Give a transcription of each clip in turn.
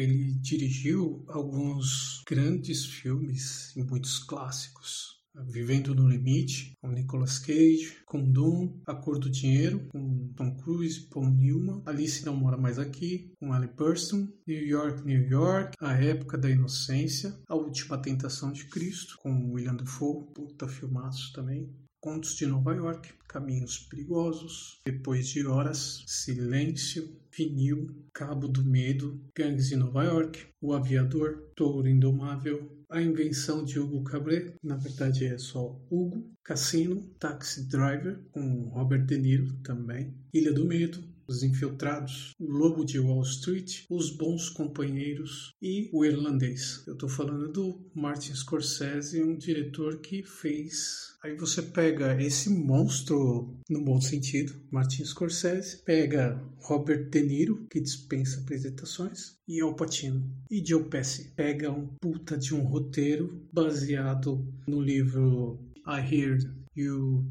Ele dirigiu alguns grandes filmes e muitos clássicos. Vivendo no Limite, com Nicolas Cage, com Doom, A Cor do Dinheiro, com Tom Cruise, Paul Newman, Alice Não Mora Mais Aqui, com Ali Burston, New York, New York, A Época da Inocência, A Última Tentação de Cristo, com William Dafoe, puta filmaço também, Contos de Nova York, Caminhos Perigosos, Depois de Horas, Silêncio, Vinil, Cabo do Medo, Gangues de Nova York, O Aviador, Touro Indomável, A Invenção de Hugo Cabret, na verdade é só Hugo, Cassino, Taxi Driver, com Robert De Niro também, Ilha do Medo, os Infiltrados, O Lobo de Wall Street, Os Bons Companheiros e O Irlandês. Eu estou falando do Martin Scorsese, um diretor que fez. Aí você pega esse monstro, no bom sentido, Martin Scorsese, pega Robert De Niro, que dispensa apresentações, e Al Pacino. E Joe Pesci pega um puta de um roteiro baseado no livro I Hear You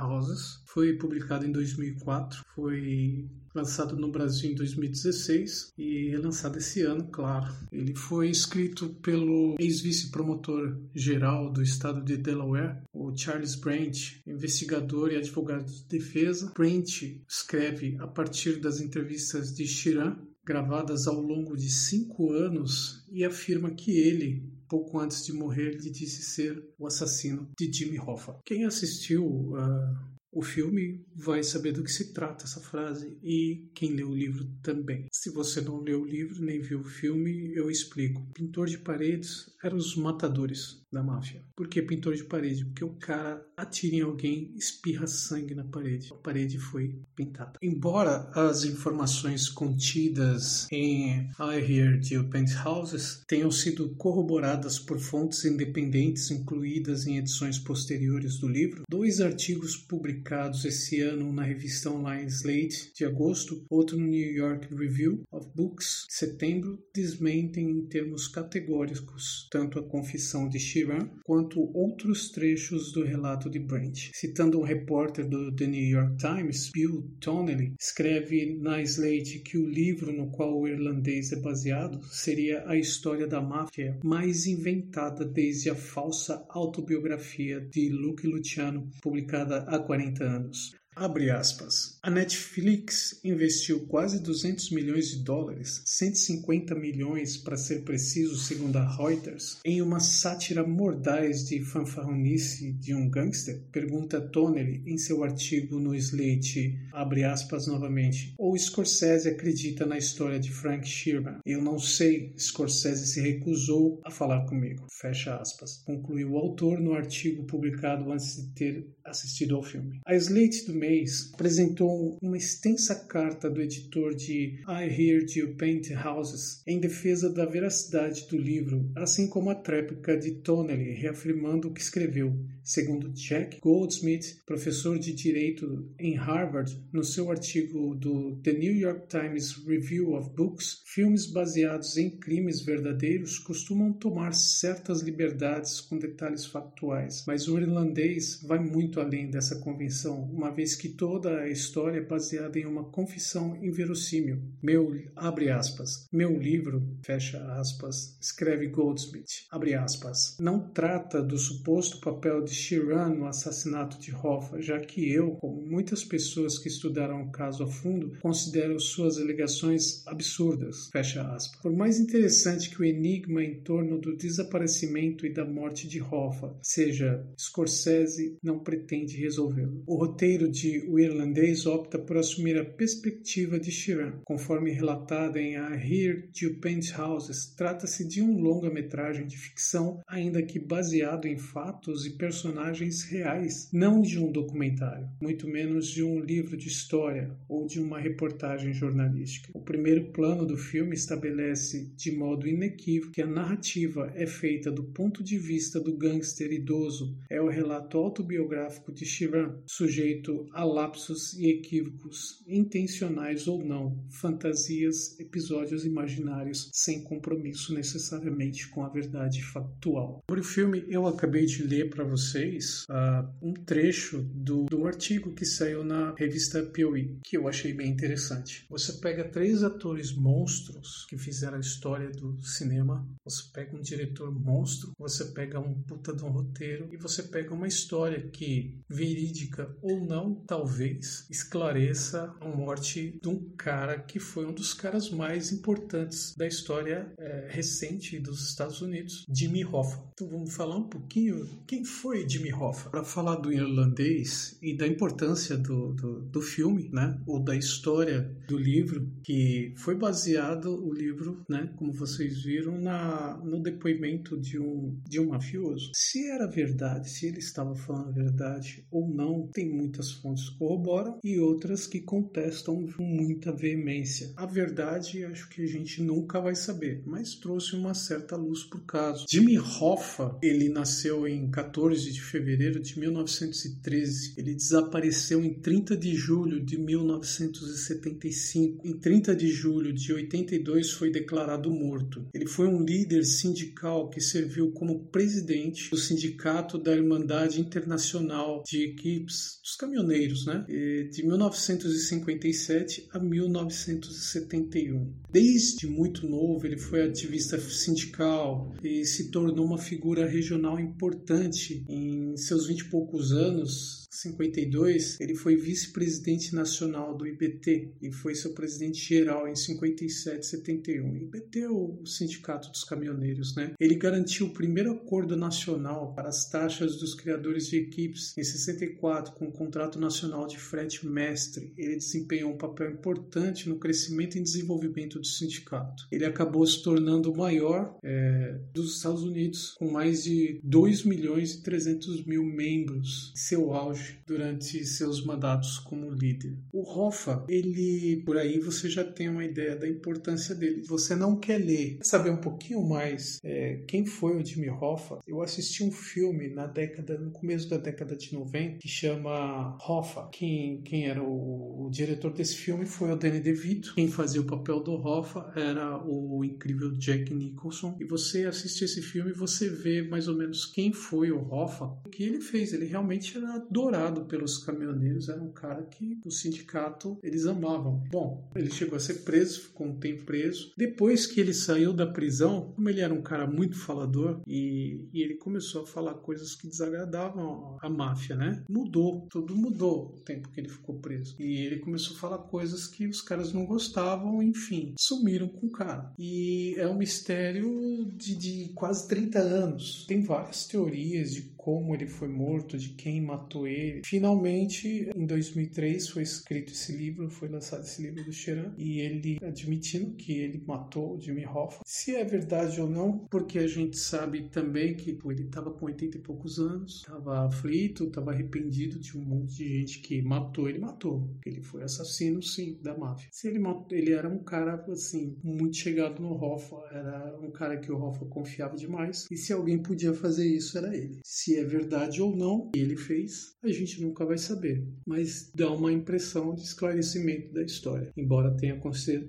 Houses. Foi publicado em 2004, foi lançado no Brasil em 2016 e relançado esse ano, claro. Ele foi escrito pelo ex-vice-promotor geral do estado de Delaware, o Charles Brandt, investigador e advogado de defesa. Brandt escreve a partir das entrevistas de Chiran, gravadas ao longo de cinco anos, e afirma que ele pouco antes de morrer, lhe disse ser o assassino de Jimmy Hoffa. Quem assistiu uh, o filme vai saber do que se trata essa frase e quem leu o livro também. Se você não leu o livro nem viu o filme, eu explico. Pintor de paredes eram os matadores da máfia. Por que pintor de parede? Porque o cara atira em alguém, espirra sangue na parede. A parede foi pintada. Embora as informações contidas em I Hear You Penthouses tenham sido corroboradas por fontes independentes incluídas em edições posteriores do livro, dois artigos publicados esse ano na revista online Slate de agosto, outro no New York Review of Books de setembro, desmentem em termos categóricos tanto a confissão de Shira quanto outros trechos do relato de Brent. Citando um repórter do The New York Times, Bill Donnelly, escreve na Slate que o livro no qual o irlandês é baseado seria a história da máfia mais inventada desde a falsa autobiografia de Luke Luciano, publicada há 40 anos. Abre aspas. A Netflix investiu quase 200 milhões de dólares, 150 milhões para ser preciso, segundo a Reuters, em uma sátira mordaz de fanfarronice de um gangster? Pergunta Tonelli em seu artigo no Slate, abre aspas novamente. Ou Scorsese acredita na história de Frank Sheeran? Eu não sei. Scorsese se recusou a falar comigo. Fecha aspas. Concluiu o autor no artigo publicado antes de ter assistido ao filme. A Slate do mês apresentou uma extensa carta do editor de I Heard You Paint Houses em defesa da veracidade do livro, assim como a tréplica de Tonelli reafirmando o que escreveu. Segundo Jack Goldsmith, professor de direito em Harvard, no seu artigo do The New York Times Review of Books, filmes baseados em crimes verdadeiros costumam tomar certas liberdades com detalhes factuais, mas o irlandês vai muito além dessa convenção, uma vez que toda a história é baseada em uma confissão inverossímil. Meu, abre aspas, meu livro, fecha aspas, escreve Goldsmith, abre aspas, não trata do suposto papel de Sheeran no assassinato de Hoffa, já que eu, como muitas pessoas que estudaram o caso a fundo, considero suas alegações absurdas. Fecha aspas. Por mais interessante que o enigma em torno do desaparecimento e da morte de Hoffa seja, Scorsese não pretende resolvê-lo. O roteiro de O Irlandês opta por assumir a perspectiva de Sheeran. Conforme relatado em A Here to Penthouses, trata-se de um longa-metragem de ficção, ainda que baseado em fatos e personagens reais, não de um documentário, muito menos de um livro de história ou de uma reportagem jornalística. O primeiro plano do filme estabelece de modo inequívoco que a narrativa é feita do ponto de vista do gangster idoso. É o relato autobiográfico de Chiran, sujeito a lapsos e equívocos, intencionais ou não, fantasias, episódios imaginários sem compromisso necessariamente com a verdade factual. Sobre o filme, eu acabei de ler para vocês uh, um trecho do, do artigo que saiu na revista POE, que eu achei bem interessante. Você pega três atores monstros que fizeram a história do cinema, você pega um diretor monstro, você pega um puta de um roteiro e você pega uma história que, verídica ou não, talvez esclareça a morte de um cara que foi um dos caras mais importantes da história é, recente dos Estados Unidos, Jimmy Hoffa. Então vamos falar um pouquinho quem foi Jimmy Hoffa. Para falar do irlandês e da importância do, do, do filme, né, ou da história do livro, que foi baseado o livro, né, como vocês viram, na, no depoimento de um, de um mafioso. Se era verdade, se ele estava falando a verdade ou não, tem muitas fontes que corroboram e outras que contestam com muita veemência. A verdade, acho que a gente nunca vai saber, mas trouxe uma certa luz para o caso. Jimmy Hoffa, ele nasceu em 14 de fevereiro de 1913. Ele desapareceu em 30 de julho de 1975. Em 30 de julho de 82 foi declarado morto. Ele foi um líder sindical que serviu como presidente do Sindicato da Irmandade Internacional de Equipes dos Caminhoneiros, né? De 1957 a 1971. Desde muito novo, ele foi ativista sindical e se tornou uma figura regional importante em seus vinte e poucos anos 52, ele foi vice-presidente nacional do IBT e foi seu presidente geral em 57, 71. IBT é o sindicato dos caminhoneiros, né? Ele garantiu o primeiro acordo nacional para as taxas dos criadores de equipes em 64 com o contrato nacional de frete mestre. Ele desempenhou um papel importante no crescimento e desenvolvimento do sindicato. Ele acabou se tornando o maior é, dos Estados Unidos, com mais de 2 milhões e 300 mil membros em seu auge durante seus mandatos como líder. O Hoffa, ele, por aí você já tem uma ideia da importância dele. Você não quer ler, saber um pouquinho mais é, quem foi o Jimmy Hoffa? Eu assisti um filme na década, no começo da década de 90, que chama Hoffa. Quem, quem era o, o diretor desse filme foi o Danny DeVito. Quem fazia o papel do Hoffa era o incrível Jack Nicholson. E você assiste esse filme e você vê mais ou menos quem foi o Hoffa, o que ele fez. Ele realmente era adorado adorado pelos caminhoneiros, era um cara que o sindicato eles amavam. Bom, ele chegou a ser preso, ficou um tempo preso. Depois que ele saiu da prisão, como ele era um cara muito falador e, e ele começou a falar coisas que desagradavam a máfia, né? Mudou, tudo mudou o tempo que ele ficou preso. E ele começou a falar coisas que os caras não gostavam, enfim, sumiram com o cara. E é um mistério de, de quase 30 anos. Tem várias teorias de como ele foi morto, de quem matou ele. Finalmente, em 2003, foi escrito esse livro, foi lançado esse livro do Sheran, e ele admitindo que ele matou o Jimmy Hoffa. Se é verdade ou não, porque a gente sabe também que pô, ele estava com 80 e poucos anos, estava aflito, estava arrependido de um monte de gente que matou, ele matou. Ele foi assassino, sim, da máfia. Se ele matou, ele era um cara, assim, muito chegado no Hoffa, era um cara que o Hoffa confiava demais, e se alguém podia fazer isso, era ele. Se é verdade ou não ele fez, a gente nunca vai saber. Mas dá uma impressão de esclarecimento da história, embora tenha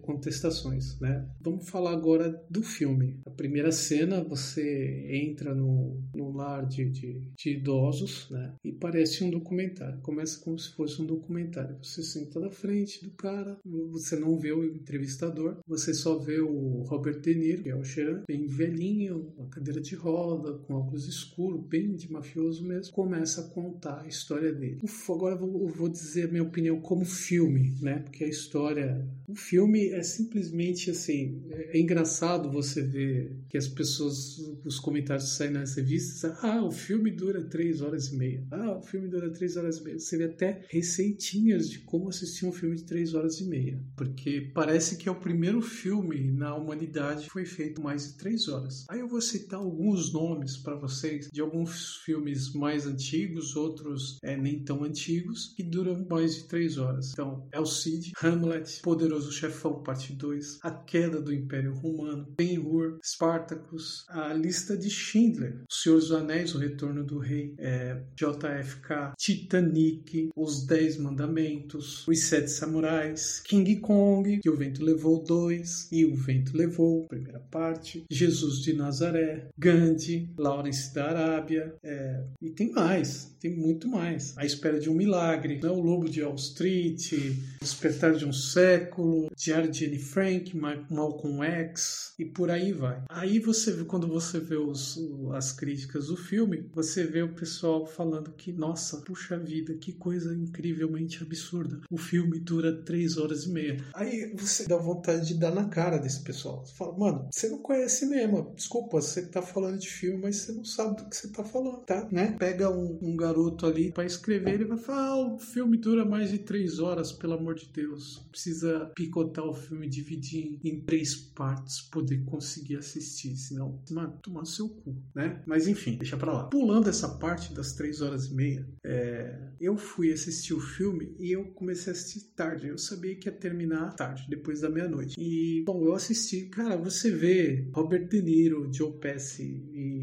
contestações, né? Vamos falar agora do filme. A primeira cena, você entra no, no lar de, de, de idosos, né? E parece um documentário. Começa como se fosse um documentário. Você senta na frente do cara, você não vê o entrevistador, você só vê o Robert De Niro, que é o Sheeran, bem velhinho, uma cadeira de roda, com óculos escuros, bem de mafioso mesmo, começa a contar a história dele. Agora eu vou, eu vou dizer a minha opinião como filme, né? Porque a história. O filme é simplesmente assim. É, é engraçado você ver que as pessoas, os comentários saem nas revistas, ah, o filme dura três horas e meia. Ah, o filme dura três horas e meia. Você vê até receitinhas de como assistir um filme de três horas e meia. Porque parece que é o primeiro filme na humanidade que foi feito mais de três horas. Aí eu vou citar alguns nomes para vocês de alguns filmes mais antigos, outros é, nem tão antigos, que duram mais de três horas. Então, El Cid, Hamlet, Poderoso Chefão, parte 2, A Queda do Império Romano, Ben-Hur, Spartacus, A Lista de Schindler, O Senhor dos Anéis, O Retorno do Rei, é, JFK, Titanic, Os Dez Mandamentos, Os Sete Samurais, King Kong, Que o Vento Levou 2 e O Vento Levou, primeira parte, Jesus de Nazaré, Gandhi, Lawrence da Arábia, é, e tem mais, tem muito mais. A Espera de um Milagre, né? O Lobo de Wall Street, Despertar de um Século, Diário de Anne Frank, Malcolm X, e por aí vai. Aí você vê, quando você vê os, as críticas do filme, você vê o pessoal falando que, nossa, puxa vida, que coisa incrivelmente absurda. O filme dura três horas e meia. Aí você dá vontade de dar na cara desse pessoal. Você fala, mano, você não conhece mesmo. Desculpa, você tá falando de filme, mas você não sabe do que você tá falando, tá? Né? Pega um, um garoto ali para escrever, ele vai falar, ah, o filme dura mais de três horas, pelo amor de Deus. Precisa picotar o filme, dividir em três partes, poder conseguir assistir. Senão, mano, tomar seu cu, né? Mas enfim, deixa pra lá. Pulando essa parte das três horas e meia, é, eu fui assistir o filme e eu comecei a assistir tarde. Eu sabia que ia terminar tarde, depois da meia-noite. E, bom, eu assisti. Cara, você vê Robert De Niro, Joe Pesci e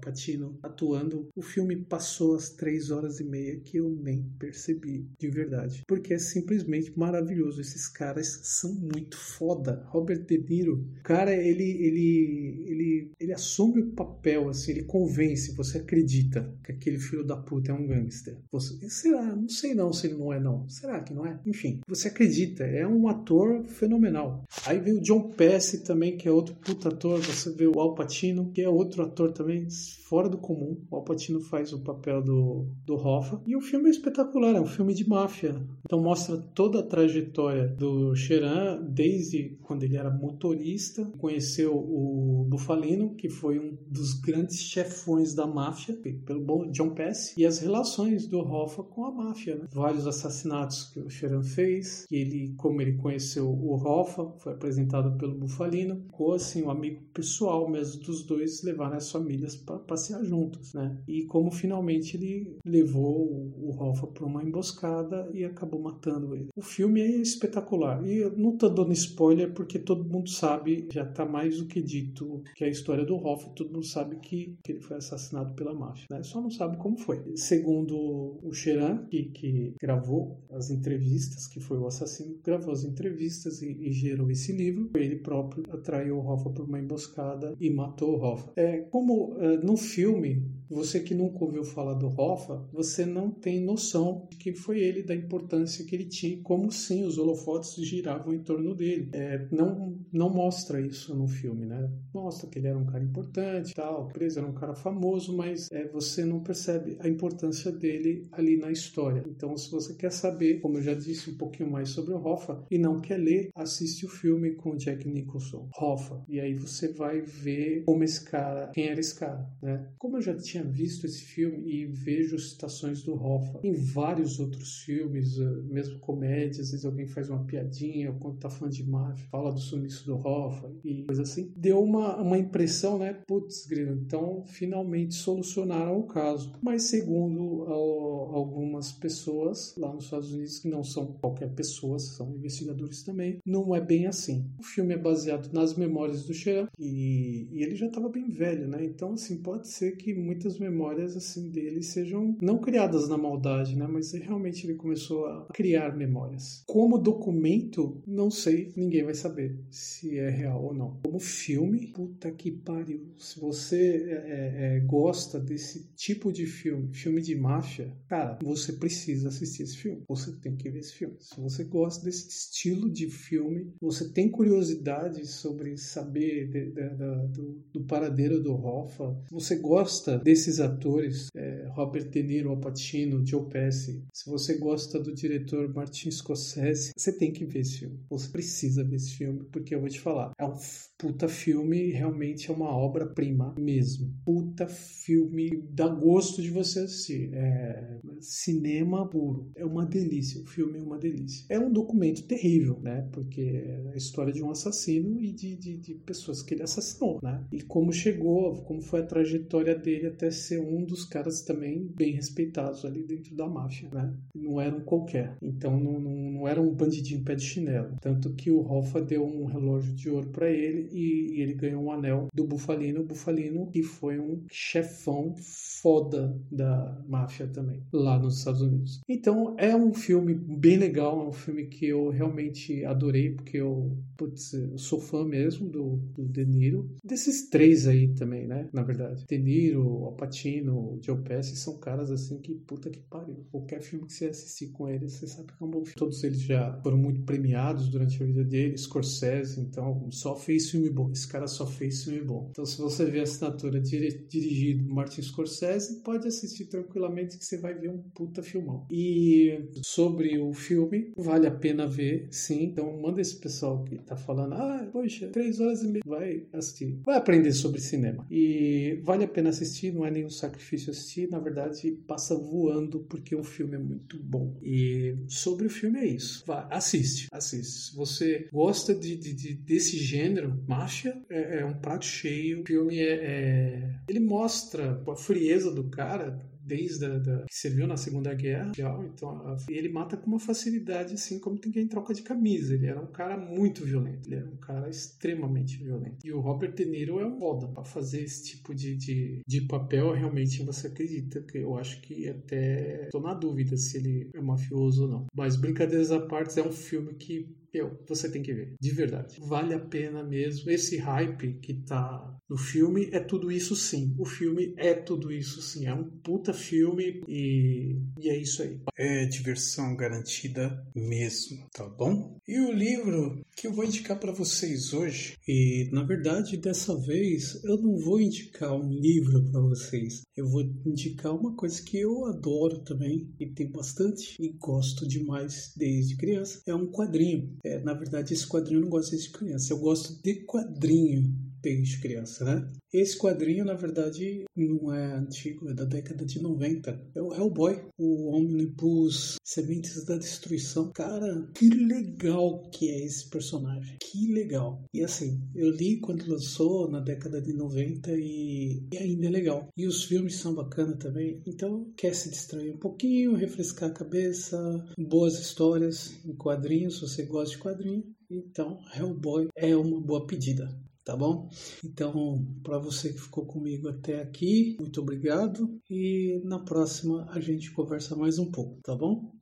Pacino atuando. O filme passou as três horas e meia que eu nem percebi, de verdade. Porque é simplesmente maravilhoso. Esses caras são muito foda. Robert De Niro, cara, ele, ele, ele, ele assume o papel, assim, ele convence, você acredita que aquele filho da puta é um gangster. Você, será? Não sei não se ele não é não. Será que não é? Enfim, você acredita, é um ator fenomenal. Aí vem o John Pesci também, que é outro puta ator. Você vê o Al Pacino, que é outro ator também fora do comum. O Al Pacino faz o papel do, do Hoffa. E o filme é espetacular, é um filme de máfia. Então mostra toda a trajetória do Cheran, desde quando ele era motorista, conheceu o Bufalino, que foi um dos grandes chefões da máfia, pelo John Pass, e as relações do Hoffa com a máfia. Né? Vários assassinatos que o Cheran fez, que ele, como ele conheceu o Hoffa, foi apresentado pelo Bufalino, ficou assim, um amigo pessoal mesmo dos dois, levaram as famílias para passear juntos, né? E como finalmente ele levou o Hoffa para uma emboscada e acabou matando ele. O filme é espetacular. E eu não tô dando spoiler porque todo mundo sabe, já tá mais do que dito que é a história do Hoffa, todo mundo sabe que, que ele foi assassinado pela máfia, né? Só não sabe como foi. Segundo o Sheran, que, que gravou as entrevistas, que foi o assassino, gravou as entrevistas e, e gerou esse livro, ele próprio atraiu o Hoffa por uma emboscada e matou o Hoffa. É, como é, no filme, você que nunca ouviu falar do Hoffa, você não tem noção de que foi ele, da importância que ele tinha, como sim os holofotes giravam em torno dele. É, não, não mostra isso no filme, né? Mostra que ele era um cara importante, tal, preso, era um cara famoso, mas é, você não percebe a importância dele ali na história. Então, se você quer saber, como eu já disse um pouquinho mais sobre o Hoffa, e não quer ler, assiste o filme com Jack Nicholson, Hoffa, e aí você vai ver como esse cara, quem era esse cara, né? Como eu já tinha visto esse filme e vejo citações do Hoffa em vários outros filmes, eh, mesmo comédias, às vezes alguém faz uma piadinha, ou quando tá falando de máfia, fala do sumiço do Hoffa e coisa assim. Deu uma, uma impressão, né? Putz, grilo, então finalmente solucionaram o caso. Mas segundo algumas pessoas lá nos Estados Unidos, que não são qualquer pessoa, são investigadores também, não é bem assim. O filme é baseado nas memórias do Sheeran e, e ele já estava bem velho, né? Então, assim, pode ser que muitas memórias assim dele sejam não criadas na maldade, né? Mas realmente ele começou a criar memórias. Como documento, não sei, ninguém vai saber se é real ou não. Como filme, puta que pariu. Se você é, é, é, gosta desse tipo de filme, filme de máfia, cara, você precisa assistir esse filme. Você tem que ver esse filme. Se você gosta desse estilo de filme, você tem curiosidade sobre saber de, de, de, do, do, paradeiro do Hoffa, você gosta desses atores, é, Robert De Niro, Al Pacino, Joe Pesci, se você gosta do diretor Martin Scorsese, você tem que ver esse filme. Você precisa ver esse filme, porque eu vou te falar, é um puta filme realmente é uma obra-prima mesmo. Puta filme, dá gosto de você assistir. É cinema puro. É uma delícia. O filme é uma delícia. É um documento terrível, né? Porque é a história de um assassino e de, de, de pessoas que ele assassinou, né? E como chegou, como foi a trajetória dele até ser um dos caras também bem respeitados ali dentro da máfia, né? Não era um qualquer. Então não, não, não era um bandidinho pé de chinelo. Tanto que o Hoffa deu um relógio de ouro para ele e, e, ele ganhou um anel do Bufalino. O Bufalino que foi um chefão foda da máfia também, lá nos Estados Unidos. Então é um filme bem legal, é um filme que eu realmente adorei, porque eu, putz, eu sou fã mesmo do, do De Niro. Desses três aí também, né? Na verdade. De Niro, Al Pacino, Joe Pesci são caras assim que puta que pariu. Qualquer filme que você assistir com eles, você sabe que é um bom filme. Todos eles já foram muito premiados durante a vida deles, Scorsese, então só fez filme bom. Esse cara só fez filme bom. Então se você vê a assinatura dirigido Martin Scorsese, pode assistir tranquilamente que você vai ver um puta filmão. E sobre o filme, vale a pena ver, sim. Então manda esse pessoal que tá falando, ah, poxa, três horas e meia, vai assistir. Vai aprender sobre cinema. E vale a pena assistir, não é nenhum sacrifício assistir, na verdade passa voando porque o filme é muito bom. E sobre o filme é isso. Vá, assiste, assiste. Se você gosta de, de, de desse gênero, máfia, é, é, um prato cheio. O filme é, é, ele mostra a frieza do cara desde a, da, que serviu na Segunda Guerra. Então, a, ele mata com uma facilidade, assim, como tem quem troca de camisa. Ele era um cara muito violento. Ele era um cara extremamente violento. E o Robert De Niro é um foda para fazer esse tipo de, de, de papel. Realmente você acredita que eu acho que até tô na dúvida se ele é mafioso ou não. Mas brincadeiras à parte, é um filme que meu, você tem que ver, de verdade. Vale a pena mesmo. Esse hype que tá no filme é tudo isso sim. O filme é tudo isso sim. É um puta filme e, e é isso aí. É diversão garantida mesmo, tá bom? E o livro que eu vou indicar para vocês hoje, e na verdade dessa vez eu não vou indicar um livro para vocês. Eu vou indicar uma coisa que eu adoro também e tem bastante e gosto demais desde criança. É um quadrinho é, na verdade, esse quadrinho eu não gosto de criança. Eu gosto de quadrinho desde criança, né? Esse quadrinho, na verdade, não é antigo, é da década de 90. É o Hellboy, o Omnibus Sementes da Destruição. Cara, que legal que é esse personagem. Que legal. E assim, eu li quando lançou na década de 90 e, e ainda é legal. E os filmes são bacanas também. Então, quer se distrair um pouquinho, refrescar a cabeça, boas histórias em quadrinhos, se você gosta de quadrinho. Então, Hellboy é uma boa pedida tá bom? Então, para você que ficou comigo até aqui, muito obrigado e na próxima a gente conversa mais um pouco, tá bom?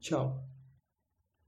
Tchau.